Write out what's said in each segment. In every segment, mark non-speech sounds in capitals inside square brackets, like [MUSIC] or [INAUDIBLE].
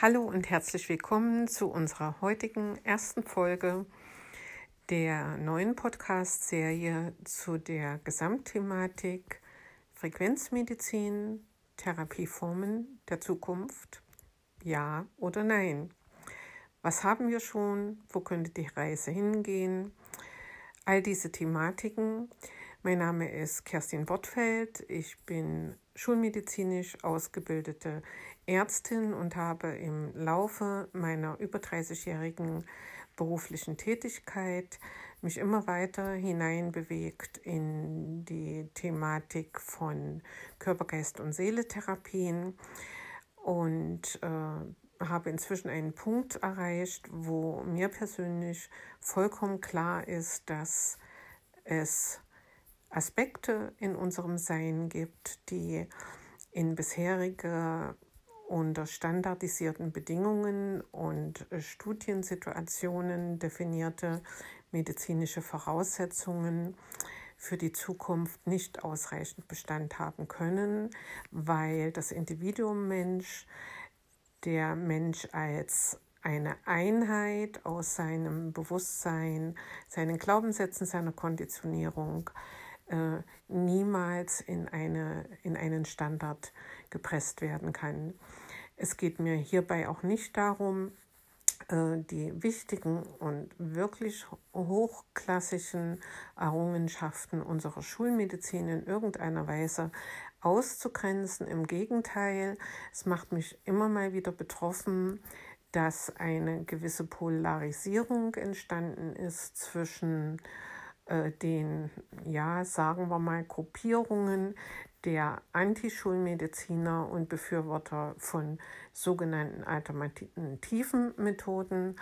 Hallo und herzlich willkommen zu unserer heutigen ersten Folge der neuen Podcast-Serie zu der Gesamtthematik Frequenzmedizin, Therapieformen der Zukunft. Ja oder nein? Was haben wir schon? Wo könnte die Reise hingehen? All diese Thematiken. Mein Name ist Kerstin Bottfeld. Ich bin schulmedizinisch ausgebildete Ärztin und habe im Laufe meiner über 30-jährigen beruflichen Tätigkeit mich immer weiter hineinbewegt in die Thematik von Körper, Geist und Seele-Therapien und äh, habe inzwischen einen Punkt erreicht, wo mir persönlich vollkommen klar ist, dass es Aspekte in unserem Sein gibt, die in bisherige unter standardisierten Bedingungen und Studiensituationen definierte medizinische Voraussetzungen für die Zukunft nicht ausreichend Bestand haben können, weil das Individuum Mensch, der Mensch als eine Einheit aus seinem Bewusstsein, seinen Glaubenssätzen, seiner Konditionierung äh, niemals in, eine, in einen Standard gepresst werden kann. Es geht mir hierbei auch nicht darum, äh, die wichtigen und wirklich hochklassischen Errungenschaften unserer Schulmedizin in irgendeiner Weise auszugrenzen. Im Gegenteil, es macht mich immer mal wieder betroffen, dass eine gewisse Polarisierung entstanden ist zwischen äh, den, ja, sagen wir mal, Gruppierungen der Antischulmediziner und Befürworter von sogenannten alternativen Methoden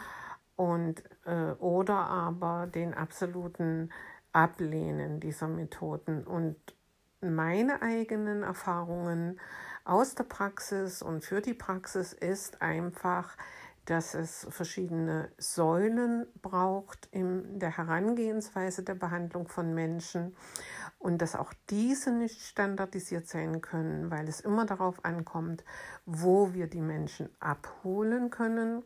und äh, oder aber den absoluten Ablehnen dieser Methoden. Und meine eigenen Erfahrungen aus der Praxis und für die Praxis ist einfach, dass es verschiedene Säulen braucht in der Herangehensweise der Behandlung von Menschen und dass auch diese nicht standardisiert sein können, weil es immer darauf ankommt, wo wir die Menschen abholen können,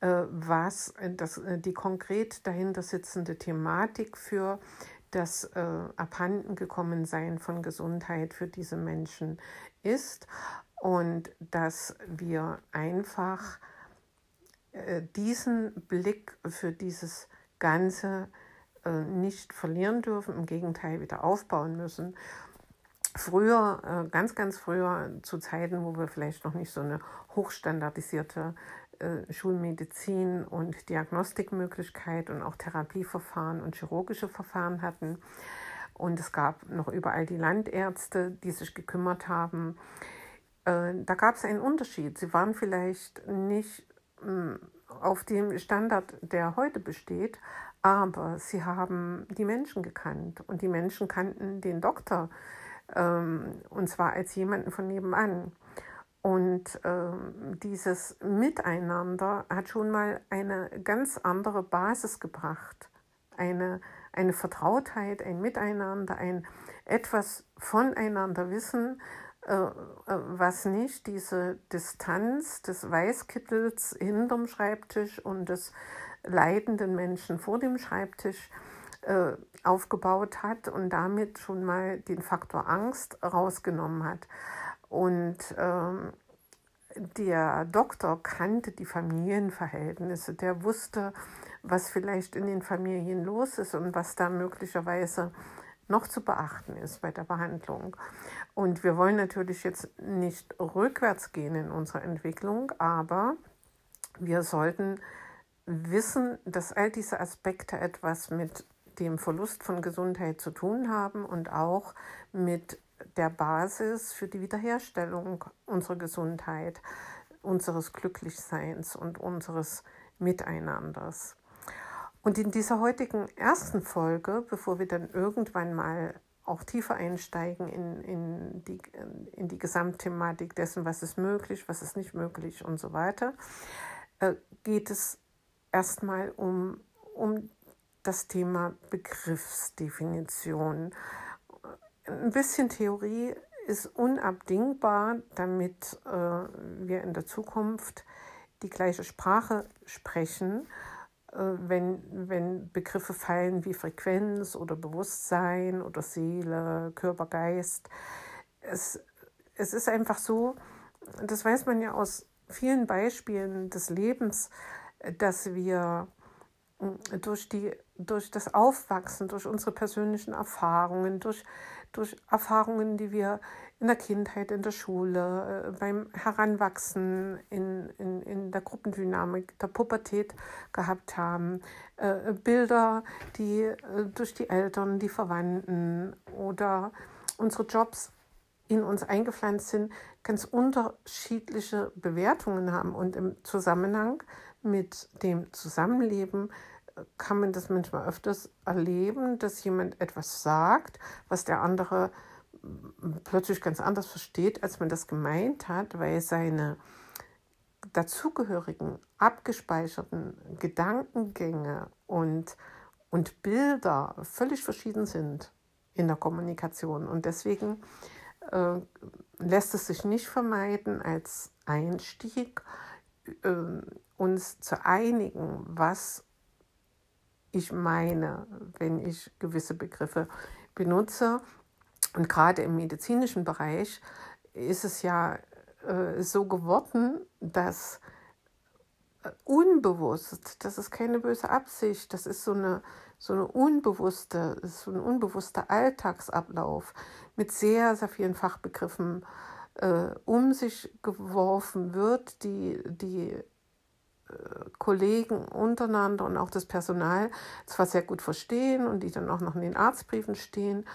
äh, was das, äh, die konkret dahinter sitzende Thematik für das äh, Abhandengekommensein von Gesundheit für diese Menschen ist und dass wir einfach äh, diesen Blick für dieses Ganze äh, nicht verlieren dürfen, im Gegenteil wieder aufbauen müssen. Früher, äh, ganz, ganz früher, zu Zeiten, wo wir vielleicht noch nicht so eine hochstandardisierte Schulmedizin und Diagnostikmöglichkeit und auch Therapieverfahren und chirurgische Verfahren hatten. Und es gab noch überall die Landärzte, die sich gekümmert haben. Da gab es einen Unterschied. Sie waren vielleicht nicht auf dem Standard, der heute besteht, aber sie haben die Menschen gekannt und die Menschen kannten den Doktor ähm, und zwar als jemanden von nebenan. Und ähm, dieses Miteinander hat schon mal eine ganz andere Basis gebracht, eine, eine Vertrautheit, ein Miteinander, ein etwas voneinander wissen, was nicht diese Distanz des Weißkittels hinterm Schreibtisch und des leidenden Menschen vor dem Schreibtisch äh, aufgebaut hat und damit schon mal den Faktor Angst rausgenommen hat. Und ähm, der Doktor kannte die Familienverhältnisse, der wusste, was vielleicht in den Familien los ist und was da möglicherweise noch zu beachten ist bei der Behandlung. Und wir wollen natürlich jetzt nicht rückwärts gehen in unserer Entwicklung, aber wir sollten wissen, dass all diese Aspekte etwas mit dem Verlust von Gesundheit zu tun haben und auch mit der Basis für die Wiederherstellung unserer Gesundheit, unseres Glücklichseins und unseres Miteinanders. Und in dieser heutigen ersten Folge, bevor wir dann irgendwann mal auch tiefer einsteigen in, in, die, in die Gesamtthematik dessen, was ist möglich, was ist nicht möglich und so weiter, äh, geht es erstmal um, um das Thema Begriffsdefinition. Ein bisschen Theorie ist unabdingbar, damit äh, wir in der Zukunft die gleiche Sprache sprechen, wenn, wenn Begriffe fallen wie Frequenz oder Bewusstsein oder Seele, Körper, Geist. Es, es ist einfach so, das weiß man ja aus vielen Beispielen des Lebens, dass wir äh, durch, die, durch das Aufwachsen, durch unsere persönlichen Erfahrungen, durch, durch Erfahrungen, die wir in der Kindheit, in der Schule, äh, beim Heranwachsen, in, in, in der Gruppendynamik, der Pubertät gehabt haben, äh, Bilder, die durch die Eltern, die Verwandten oder unsere Jobs in uns eingepflanzt sind, ganz unterschiedliche Bewertungen haben. Und im Zusammenhang mit dem Zusammenleben äh, kann man das manchmal öfters erleben, dass jemand etwas sagt, was der andere plötzlich ganz anders versteht, als man das gemeint hat, weil seine dazugehörigen, abgespeicherten Gedankengänge und, und Bilder völlig verschieden sind in der Kommunikation. Und deswegen äh, lässt es sich nicht vermeiden, als Einstieg äh, uns zu einigen, was ich meine, wenn ich gewisse Begriffe benutze. Und gerade im medizinischen Bereich ist es ja äh, so geworden, dass äh, unbewusst, das ist keine böse Absicht, das ist so eine so eine unbewusste, so ein unbewusster Alltagsablauf mit sehr, sehr vielen Fachbegriffen äh, um sich geworfen wird, die die äh, Kollegen untereinander und auch das Personal zwar sehr gut verstehen und die dann auch noch in den Arztbriefen stehen,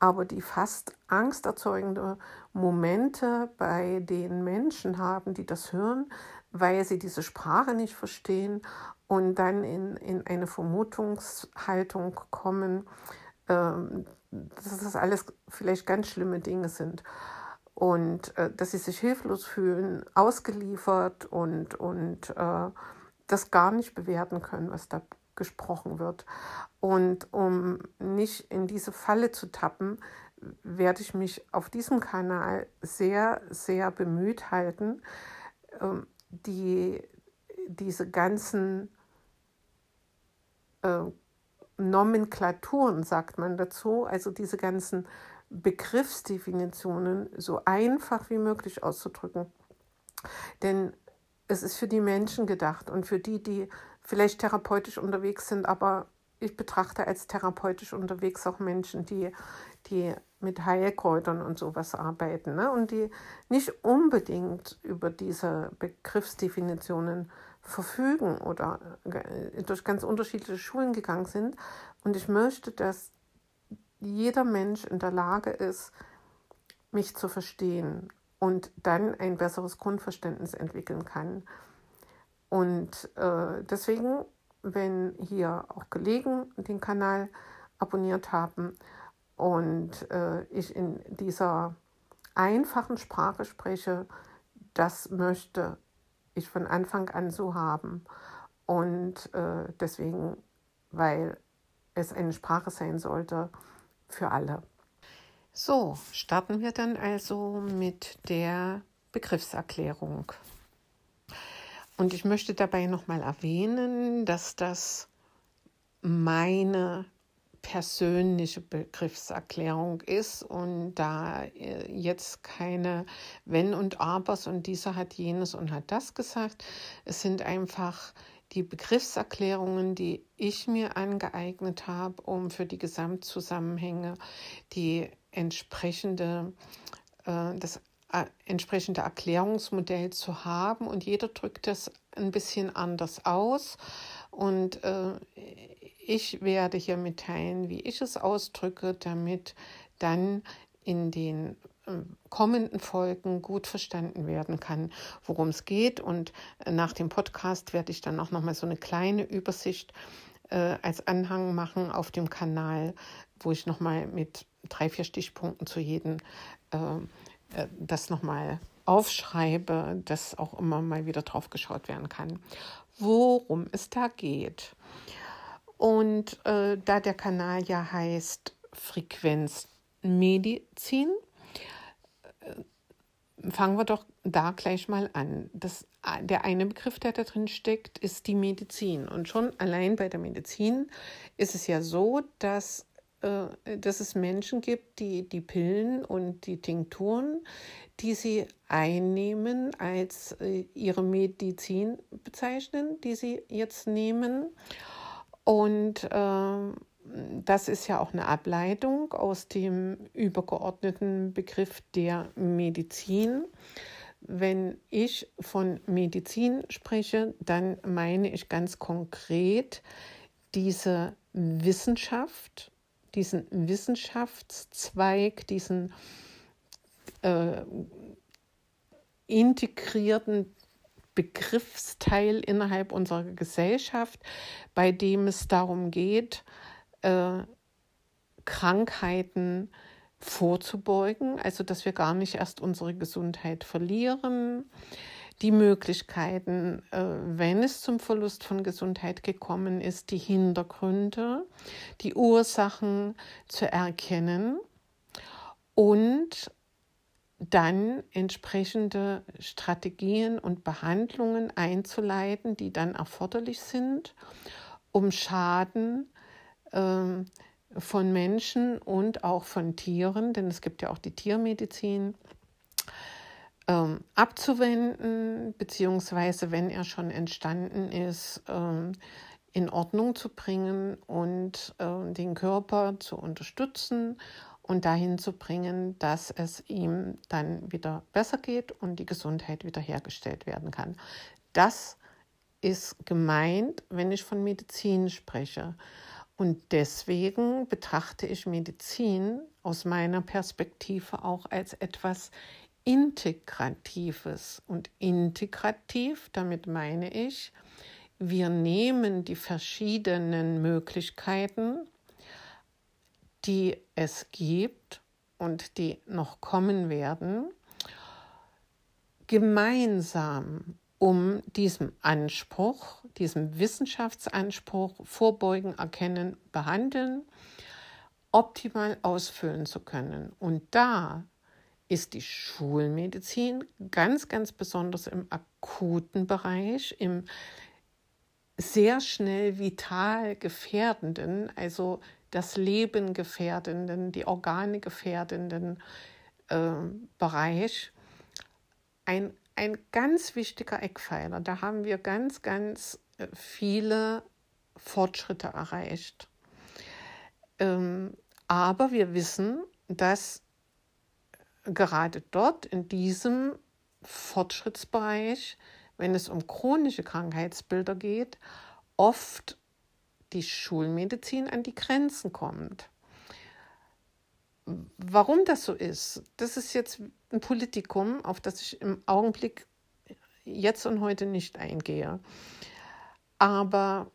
aber die fast angsterzeugende Momente bei den Menschen haben, die das hören, weil sie diese Sprache nicht verstehen und dann in, in eine Vermutungshaltung kommen, ähm, dass das alles vielleicht ganz schlimme Dinge sind. Und äh, dass sie sich hilflos fühlen, ausgeliefert und, und äh, das gar nicht bewerten können, was da gesprochen wird. Und um nicht in diese Falle zu tappen, werde ich mich auf diesem Kanal sehr, sehr bemüht halten, ähm, die, diese ganzen äh, Nomenklaturen, sagt man dazu, also diese ganzen Begriffsdefinitionen so einfach wie möglich auszudrücken. Denn es ist für die Menschen gedacht und für die, die vielleicht therapeutisch unterwegs sind, aber ich betrachte als therapeutisch unterwegs auch Menschen, die, die mit Heilkräutern und sowas arbeiten ne? und die nicht unbedingt über diese Begriffsdefinitionen verfügen oder durch ganz unterschiedliche Schulen gegangen sind. Und ich möchte, dass jeder Mensch in der Lage ist, mich zu verstehen und dann ein besseres Grundverständnis entwickeln kann. Und äh, deswegen, wenn hier auch Kollegen den Kanal abonniert haben und äh, ich in dieser einfachen Sprache spreche, das möchte ich von Anfang an so haben. Und äh, deswegen, weil es eine Sprache sein sollte für alle. So, starten wir dann also mit der Begriffserklärung. Und ich möchte dabei nochmal erwähnen, dass das meine persönliche Begriffserklärung ist und da äh, jetzt keine Wenn und Abers und dieser hat jenes und hat das gesagt. Es sind einfach die Begriffserklärungen, die ich mir angeeignet habe, um für die Gesamtzusammenhänge die entsprechende, äh, das entsprechende Erklärungsmodell zu haben und jeder drückt das ein bisschen anders aus und äh, ich werde hier mitteilen, wie ich es ausdrücke, damit dann in den ähm, kommenden Folgen gut verstanden werden kann, worum es geht. Und äh, nach dem Podcast werde ich dann auch noch mal so eine kleine Übersicht äh, als Anhang machen auf dem Kanal, wo ich noch mal mit drei, vier Stichpunkten zu jedem äh, äh, das noch mal aufschreibe, dass auch immer mal wieder drauf geschaut werden kann, worum es da geht. Und äh, da der Kanal ja heißt Frequenzmedizin, äh, fangen wir doch da gleich mal an. Das, der eine Begriff, der da drin steckt, ist die Medizin. Und schon allein bei der Medizin ist es ja so, dass, äh, dass es Menschen gibt, die die Pillen und die Tinkturen, die sie einnehmen, als äh, ihre Medizin bezeichnen, die sie jetzt nehmen. Und äh, das ist ja auch eine Ableitung aus dem übergeordneten Begriff der Medizin. Wenn ich von Medizin spreche, dann meine ich ganz konkret diese Wissenschaft, diesen Wissenschaftszweig, diesen äh, integrierten Begriffsteil innerhalb unserer Gesellschaft, bei dem es darum geht, äh, Krankheiten vorzubeugen, also dass wir gar nicht erst unsere Gesundheit verlieren, die Möglichkeiten, äh, wenn es zum Verlust von Gesundheit gekommen ist, die Hintergründe, die Ursachen zu erkennen und dann entsprechende Strategien und Behandlungen einzuleiten, die dann erforderlich sind, um Schaden ähm, von Menschen und auch von Tieren, denn es gibt ja auch die Tiermedizin, ähm, abzuwenden, beziehungsweise wenn er schon entstanden ist, ähm, in Ordnung zu bringen und den Körper zu unterstützen und dahin zu bringen, dass es ihm dann wieder besser geht und die Gesundheit wiederhergestellt werden kann. Das ist gemeint, wenn ich von Medizin spreche. Und deswegen betrachte ich Medizin aus meiner Perspektive auch als etwas Integratives. Und integrativ, damit meine ich, wir nehmen die verschiedenen Möglichkeiten, die es gibt und die noch kommen werden, gemeinsam um diesem Anspruch, diesem Wissenschaftsanspruch vorbeugen, erkennen, behandeln, optimal ausfüllen zu können. Und da ist die Schulmedizin ganz, ganz besonders im akuten Bereich, im sehr schnell vital gefährdenden, also das Leben gefährdenden, die Organe gefährdenden äh, Bereich ein ein ganz wichtiger Eckpfeiler. Da haben wir ganz, ganz äh, viele Fortschritte erreicht. Ähm, aber wir wissen, dass gerade dort in diesem Fortschrittsbereich, wenn es um chronische Krankheitsbilder geht, oft die Schulmedizin an die Grenzen kommt. Warum das so ist, das ist jetzt ein Politikum, auf das ich im Augenblick jetzt und heute nicht eingehe. Aber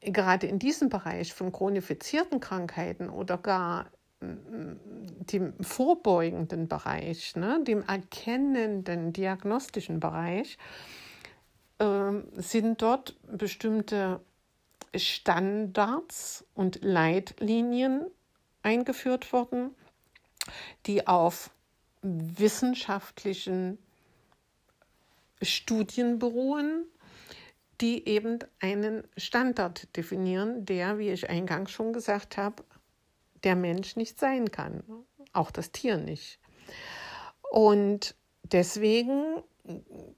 gerade in diesem Bereich von chronifizierten Krankheiten oder gar dem vorbeugenden Bereich, ne, dem erkennenden diagnostischen Bereich, äh, sind dort bestimmte Standards und Leitlinien eingeführt worden, die auf wissenschaftlichen Studien beruhen, die eben einen Standard definieren, der, wie ich eingangs schon gesagt habe, der Mensch nicht sein kann, auch das Tier nicht. Und deswegen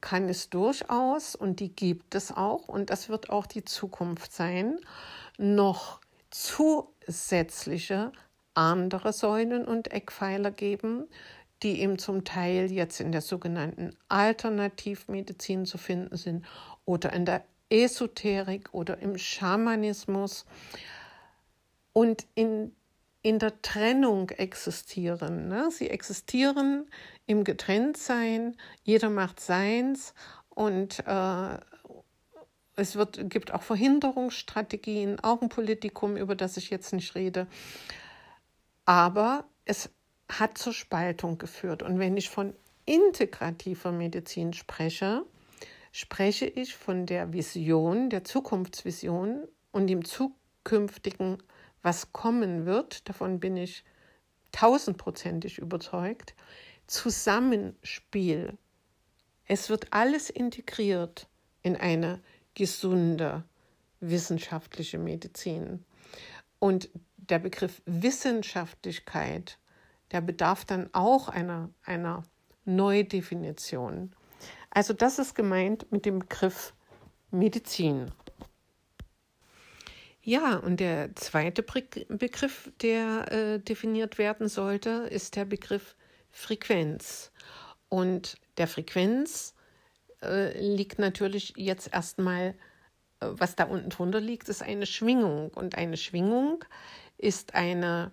kann es durchaus, und die gibt es auch, und das wird auch die Zukunft sein, noch zusätzliche andere Säulen und Eckpfeiler geben, die eben zum Teil jetzt in der sogenannten Alternativmedizin zu finden sind oder in der Esoterik oder im Schamanismus und in, in der Trennung existieren. Ne? Sie existieren im Getrenntsein, jeder macht seins und äh, es wird, gibt auch Verhinderungsstrategien, auch ein Politikum, über das ich jetzt nicht rede. Aber es hat zur Spaltung geführt. Und wenn ich von integrativer Medizin spreche, spreche ich von der Vision, der Zukunftsvision und dem zukünftigen, was kommen wird. Davon bin ich tausendprozentig überzeugt, Zusammenspiel. Es wird alles integriert in eine gesunde wissenschaftliche Medizin. Und der Begriff Wissenschaftlichkeit, der bedarf dann auch einer, einer Neudefinition. Also das ist gemeint mit dem Begriff Medizin. Ja, und der zweite Begriff, der äh, definiert werden sollte, ist der Begriff Frequenz. Und der Frequenz äh, liegt natürlich jetzt erstmal, äh, was da unten drunter liegt, ist eine Schwingung. Und eine Schwingung ist eine,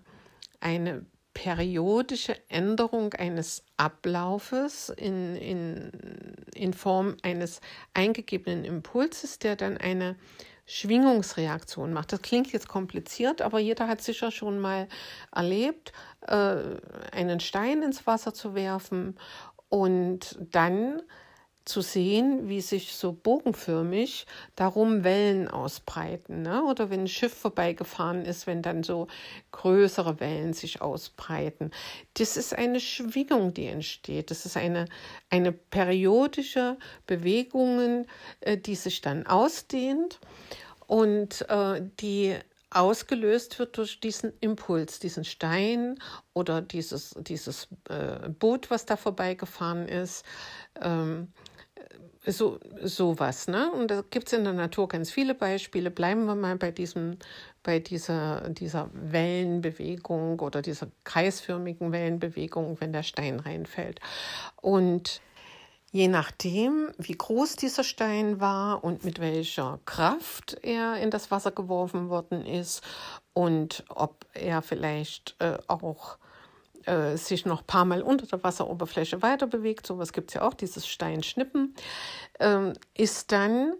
eine periodische Änderung eines Ablaufes in, in, in Form eines eingegebenen Impulses, der dann eine Schwingungsreaktion macht. Das klingt jetzt kompliziert, aber jeder hat sicher schon mal erlebt, äh, einen Stein ins Wasser zu werfen und dann zu sehen, wie sich so bogenförmig darum Wellen ausbreiten. Ne? Oder wenn ein Schiff vorbeigefahren ist, wenn dann so größere Wellen sich ausbreiten. Das ist eine Schwingung, die entsteht. Das ist eine, eine periodische Bewegung, äh, die sich dann ausdehnt und äh, die ausgelöst wird durch diesen Impuls, diesen Stein oder dieses, dieses äh, Boot, was da vorbeigefahren ist. Ähm, so sowas, ne? Und da gibt es in der Natur ganz viele Beispiele. Bleiben wir mal bei diesem, bei dieser, dieser Wellenbewegung oder dieser kreisförmigen Wellenbewegung, wenn der Stein reinfällt. Und je nachdem, wie groß dieser Stein war und mit welcher Kraft er in das Wasser geworfen worden ist und ob er vielleicht äh, auch äh, sich noch ein paar Mal unter der Wasseroberfläche weiter bewegt, sowas gibt es ja auch, dieses Steinschnippen, äh, ist dann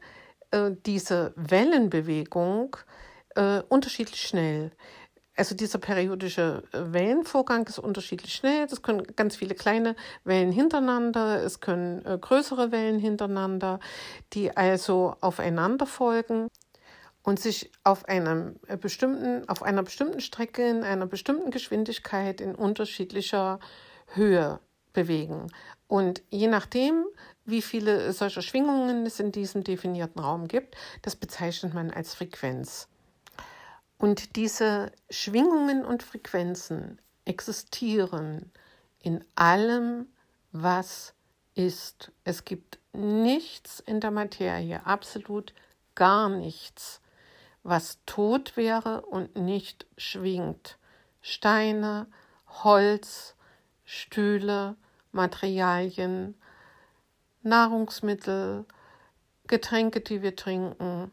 äh, diese Wellenbewegung äh, unterschiedlich schnell. Also dieser periodische äh, Wellenvorgang ist unterschiedlich schnell. Es können ganz viele kleine Wellen hintereinander, es können äh, größere Wellen hintereinander, die also aufeinander folgen und sich auf einem äh, bestimmten, auf einer bestimmten Strecke in einer bestimmten Geschwindigkeit in unterschiedlicher Höhe bewegen. Und je nachdem, wie viele solcher Schwingungen es in diesem definierten Raum gibt, das bezeichnet man als Frequenz. Und diese Schwingungen und Frequenzen existieren in allem, was ist. Es gibt nichts in der Materie, absolut gar nichts, was tot wäre und nicht schwingt. Steine, Holz, Stühle, Materialien, Nahrungsmittel, Getränke, die wir trinken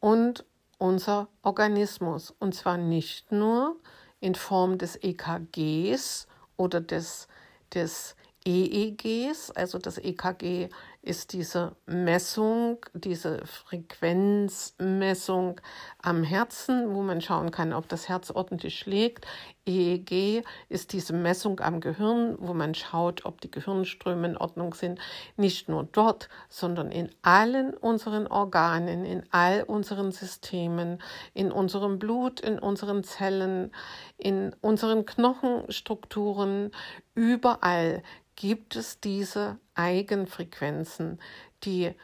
und unser Organismus. Und zwar nicht nur in Form des EKGs oder des, des EEGs, also das EKG ist diese Messung, diese Frequenzmessung am Herzen, wo man schauen kann, ob das Herz ordentlich schlägt. EEG ist diese Messung am Gehirn, wo man schaut, ob die Gehirnströme in Ordnung sind. Nicht nur dort, sondern in allen unseren Organen, in all unseren Systemen, in unserem Blut, in unseren Zellen, in unseren Knochenstrukturen, überall gibt es diese Eigenfrequenzen, die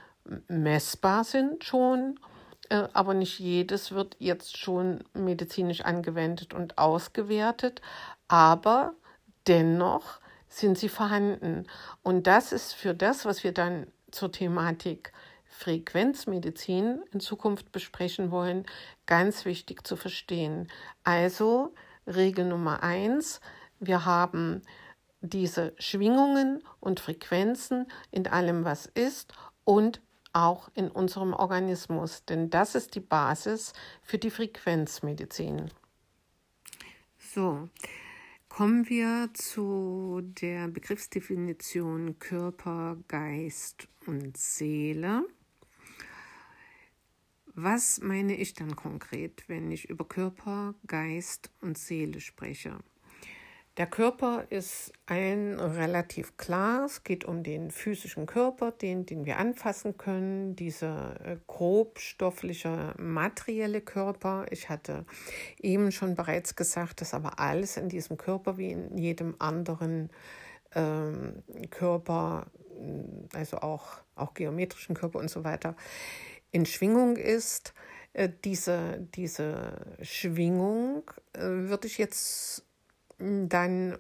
messbar sind schon, äh, aber nicht jedes wird jetzt schon medizinisch angewendet und ausgewertet, aber dennoch sind sie vorhanden. Und das ist für das, was wir dann zur Thematik Frequenzmedizin in Zukunft besprechen wollen, ganz wichtig zu verstehen. Also Regel Nummer eins, wir haben diese Schwingungen und Frequenzen in allem, was ist und auch in unserem Organismus, denn das ist die Basis für die Frequenzmedizin. So, kommen wir zu der Begriffsdefinition Körper, Geist und Seele. Was meine ich dann konkret, wenn ich über Körper, Geist und Seele spreche? Der Körper ist allen relativ klar. Es geht um den physischen Körper, den, den wir anfassen können, dieser äh, grobstoffliche, materielle Körper. Ich hatte eben schon bereits gesagt, dass aber alles in diesem Körper wie in jedem anderen ähm, Körper, also auch, auch geometrischen Körper und so weiter, in Schwingung ist. Äh, diese, diese Schwingung äh, würde ich jetzt dann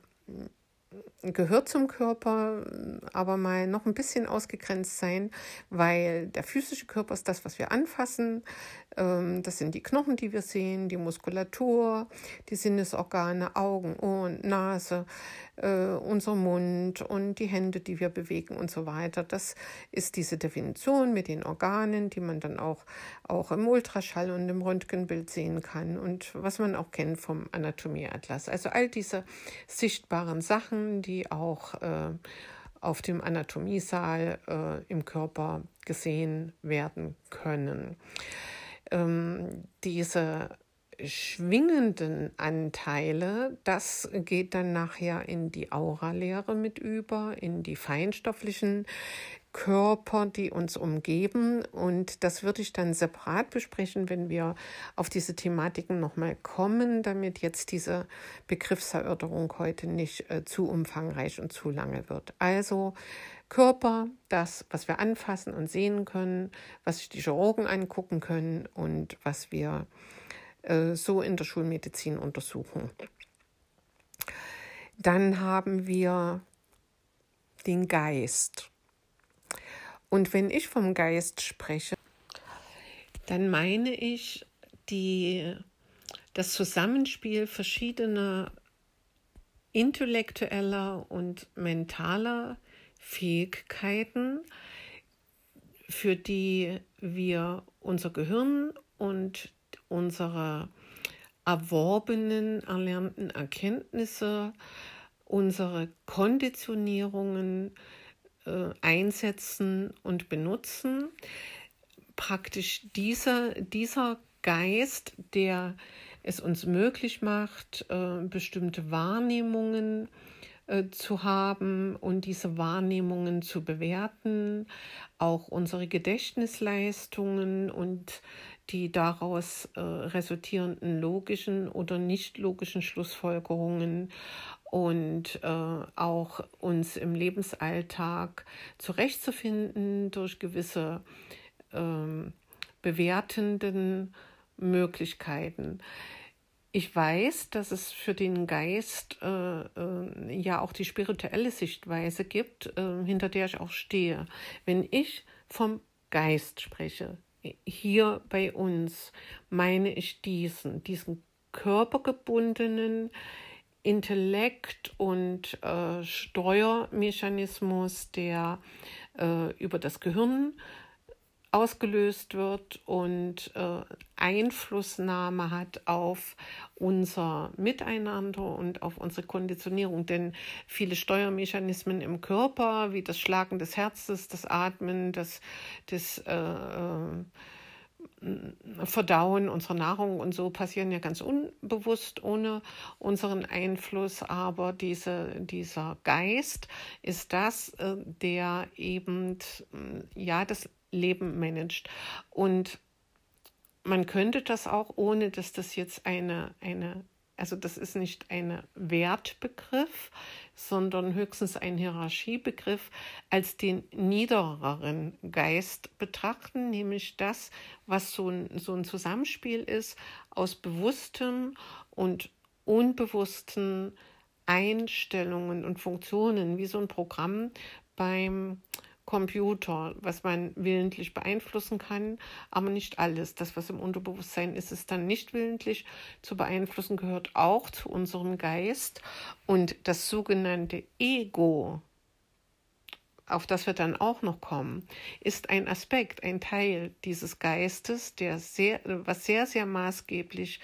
gehört zum Körper, aber mal noch ein bisschen ausgegrenzt sein, weil der physische Körper ist das, was wir anfassen. Ähm, das sind die Knochen, die wir sehen, die Muskulatur, die Sinnesorgane, Augen, Ohren, Nase, äh, unser Mund und die Hände, die wir bewegen und so weiter. Das ist diese Definition mit den Organen, die man dann auch, auch im Ultraschall und im Röntgenbild sehen kann und was man auch kennt vom Anatomieatlas. Also all diese sichtbaren Sachen, die auch äh, auf dem Anatomiesaal äh, im Körper gesehen werden können ähm, diese schwingenden Anteile, das geht dann nachher in die Auralehre mit über, in die feinstofflichen Körper, die uns umgeben. Und das würde ich dann separat besprechen, wenn wir auf diese Thematiken nochmal kommen, damit jetzt diese Begriffserörterung heute nicht äh, zu umfangreich und zu lange wird. Also Körper, das, was wir anfassen und sehen können, was sich die Chirurgen angucken können und was wir äh, so in der Schulmedizin untersuchen. Dann haben wir den Geist. Und wenn ich vom Geist spreche, dann meine ich die, das Zusammenspiel verschiedener intellektueller und mentaler Fähigkeiten, für die wir unser Gehirn und unsere erworbenen, erlernten Erkenntnisse, unsere Konditionierungen äh, einsetzen und benutzen. Praktisch dieser, dieser Geist, der es uns möglich macht, äh, bestimmte Wahrnehmungen äh, zu haben und diese Wahrnehmungen zu bewerten, auch unsere Gedächtnisleistungen und die daraus äh, resultierenden logischen oder nicht logischen Schlussfolgerungen und äh, auch uns im Lebensalltag zurechtzufinden durch gewisse ähm, bewertenden Möglichkeiten. Ich weiß, dass es für den Geist äh, äh, ja auch die spirituelle Sichtweise gibt, äh, hinter der ich auch stehe. Wenn ich vom Geist spreche, hier bei uns, meine ich diesen, diesen körpergebundenen Intellekt und äh, Steuermechanismus, der äh, über das Gehirn ausgelöst wird und äh, Einflussnahme hat auf unser Miteinander und auf unsere Konditionierung. Denn viele Steuermechanismen im Körper, wie das Schlagen des Herzens, das Atmen, das, das äh, äh Verdauen unserer Nahrung und so passieren ja ganz unbewusst ohne unseren Einfluss, aber diese, dieser Geist ist das, äh, der eben ja das Leben managt. Und man könnte das auch, ohne dass das jetzt eine, eine also das ist nicht ein Wertbegriff, sondern höchstens ein Hierarchiebegriff, als den niedereren Geist betrachten, nämlich das, was so ein, so ein Zusammenspiel ist aus bewussten und unbewussten Einstellungen und Funktionen, wie so ein Programm beim Computer, was man willentlich beeinflussen kann, aber nicht alles. Das, was im Unterbewusstsein ist, ist dann nicht willentlich zu beeinflussen, gehört auch zu unserem Geist. Und das sogenannte Ego, auf das wir dann auch noch kommen, ist ein Aspekt, ein Teil dieses Geistes, der sehr, was sehr, sehr maßgeblich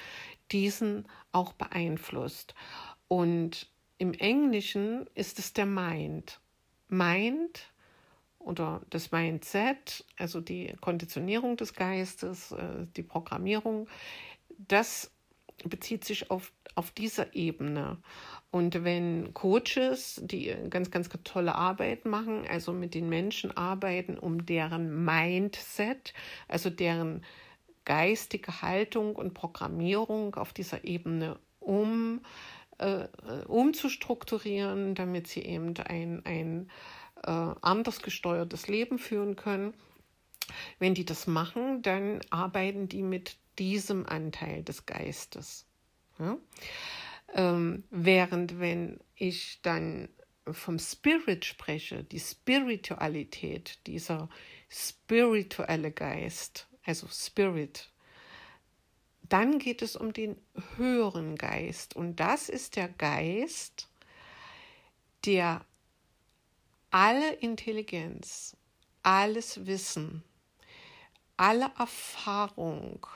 diesen auch beeinflusst. Und im Englischen ist es der Mind. Mind oder das Mindset, also die Konditionierung des Geistes, äh, die Programmierung, das bezieht sich auf, auf dieser Ebene. Und wenn Coaches, die ganz, ganz tolle Arbeit machen, also mit den Menschen arbeiten, um deren Mindset, also deren geistige Haltung und Programmierung auf dieser Ebene um äh, umzustrukturieren, damit sie eben ein, ein äh, anders gesteuertes Leben führen können. Wenn die das machen, dann arbeiten die mit diesem Anteil des Geistes. Ja? Ähm, während wenn ich dann vom Spirit spreche, die Spiritualität, dieser spirituelle Geist, also Spirit, dann geht es um den höheren Geist. Und das ist der Geist, der alle Intelligenz, alles Wissen, alle Erfahrung,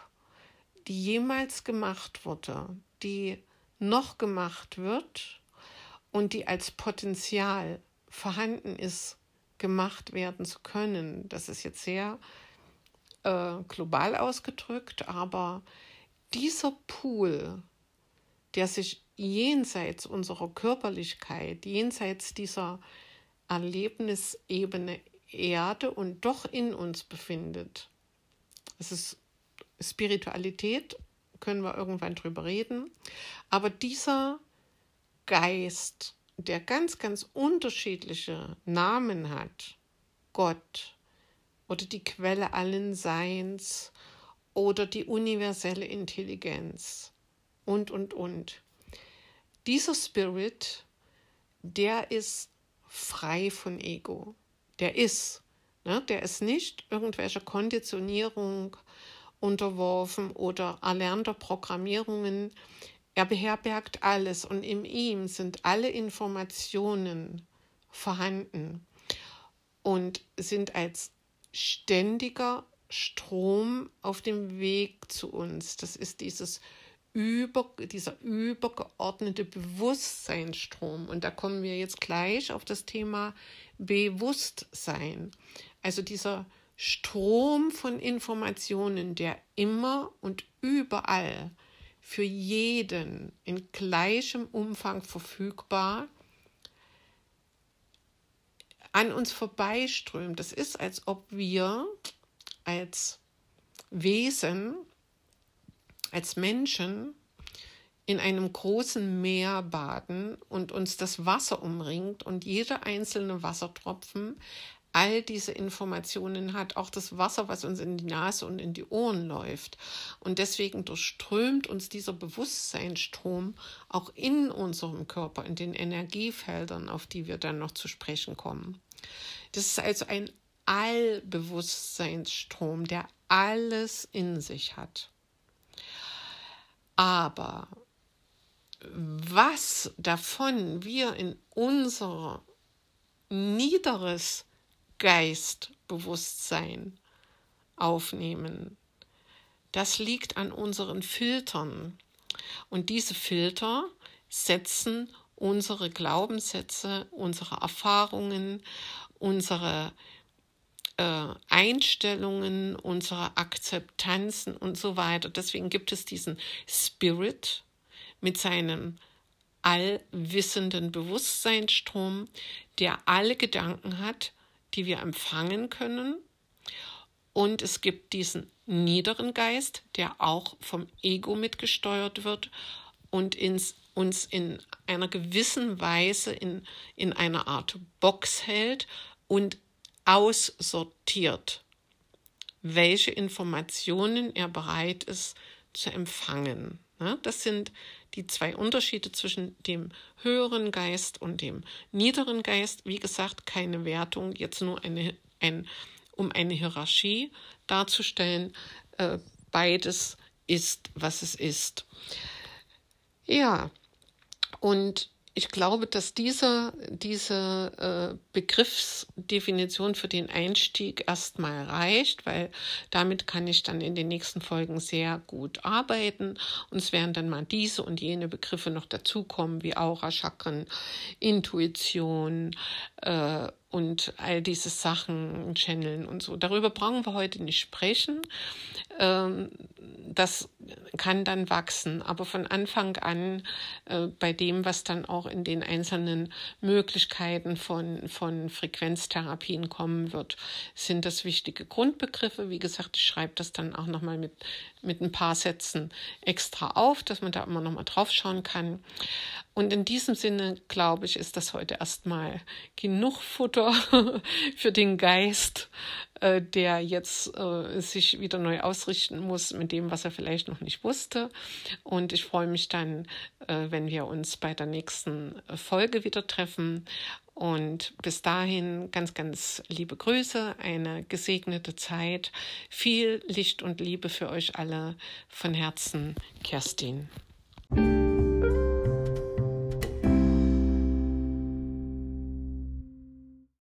die jemals gemacht wurde, die noch gemacht wird und die als Potenzial vorhanden ist, gemacht werden zu können. Das ist jetzt sehr äh, global ausgedrückt, aber dieser Pool, der sich jenseits unserer Körperlichkeit, jenseits dieser Erlebnisebene Erde und doch in uns befindet. Es ist Spiritualität, können wir irgendwann drüber reden. Aber dieser Geist, der ganz, ganz unterschiedliche Namen hat, Gott oder die Quelle allen Seins oder die universelle Intelligenz und, und, und. Dieser Spirit, der ist frei von Ego. Der ist. Ne? Der ist nicht irgendwelcher Konditionierung unterworfen oder erlernter Programmierungen. Er beherbergt alles und in ihm sind alle Informationen vorhanden und sind als ständiger Strom auf dem Weg zu uns. Das ist dieses über, dieser übergeordnete Bewusstseinsstrom. Und da kommen wir jetzt gleich auf das Thema Bewusstsein. Also dieser Strom von Informationen, der immer und überall für jeden in gleichem Umfang verfügbar an uns vorbeiströmt. Das ist, als ob wir als Wesen als Menschen in einem großen Meer baden und uns das Wasser umringt und jeder einzelne Wassertropfen all diese Informationen hat, auch das Wasser, was uns in die Nase und in die Ohren läuft. Und deswegen durchströmt uns dieser Bewusstseinsstrom auch in unserem Körper, in den Energiefeldern, auf die wir dann noch zu sprechen kommen. Das ist also ein Allbewusstseinsstrom, der alles in sich hat. Aber was davon wir in unser niederes Geistbewusstsein aufnehmen, das liegt an unseren Filtern. Und diese Filter setzen unsere Glaubenssätze, unsere Erfahrungen, unsere äh, Einstellungen, unsere Akzeptanzen und so weiter. Deswegen gibt es diesen Spirit mit seinem allwissenden Bewusstseinsstrom, der alle Gedanken hat, die wir empfangen können. Und es gibt diesen niederen Geist, der auch vom Ego mitgesteuert wird und ins, uns in einer gewissen Weise in, in einer Art Box hält und aussortiert, welche Informationen er bereit ist zu empfangen. Das sind die zwei Unterschiede zwischen dem höheren Geist und dem niederen Geist. Wie gesagt, keine Wertung, jetzt nur eine, ein, um eine Hierarchie darzustellen. Äh, beides ist, was es ist. Ja, und ich glaube, dass diese, diese äh, Begriffsdefinition für den Einstieg erstmal reicht, weil damit kann ich dann in den nächsten Folgen sehr gut arbeiten. Und es werden dann mal diese und jene Begriffe noch dazukommen, wie Aura, Chakren, Intuition äh, und all diese Sachen, Channeln und so. Darüber brauchen wir heute nicht sprechen. Ähm, das kann dann wachsen. Aber von Anfang an äh, bei dem, was dann auch in den einzelnen Möglichkeiten von, von Frequenztherapien kommen wird, sind das wichtige Grundbegriffe. Wie gesagt, ich schreibe das dann auch nochmal mit, mit ein paar Sätzen extra auf, dass man da immer nochmal drauf schauen kann. Und in diesem Sinne, glaube ich, ist das heute erstmal genug Futter [LAUGHS] für den Geist, äh, der jetzt äh, sich wieder neu ausrichten muss mit dem, was er vielleicht noch nicht wusste. Und ich freue mich dann, äh, wenn wir uns bei der nächsten Folge wieder treffen. Und bis dahin ganz, ganz liebe Grüße, eine gesegnete Zeit, viel Licht und Liebe für euch alle. Von Herzen, Kerstin.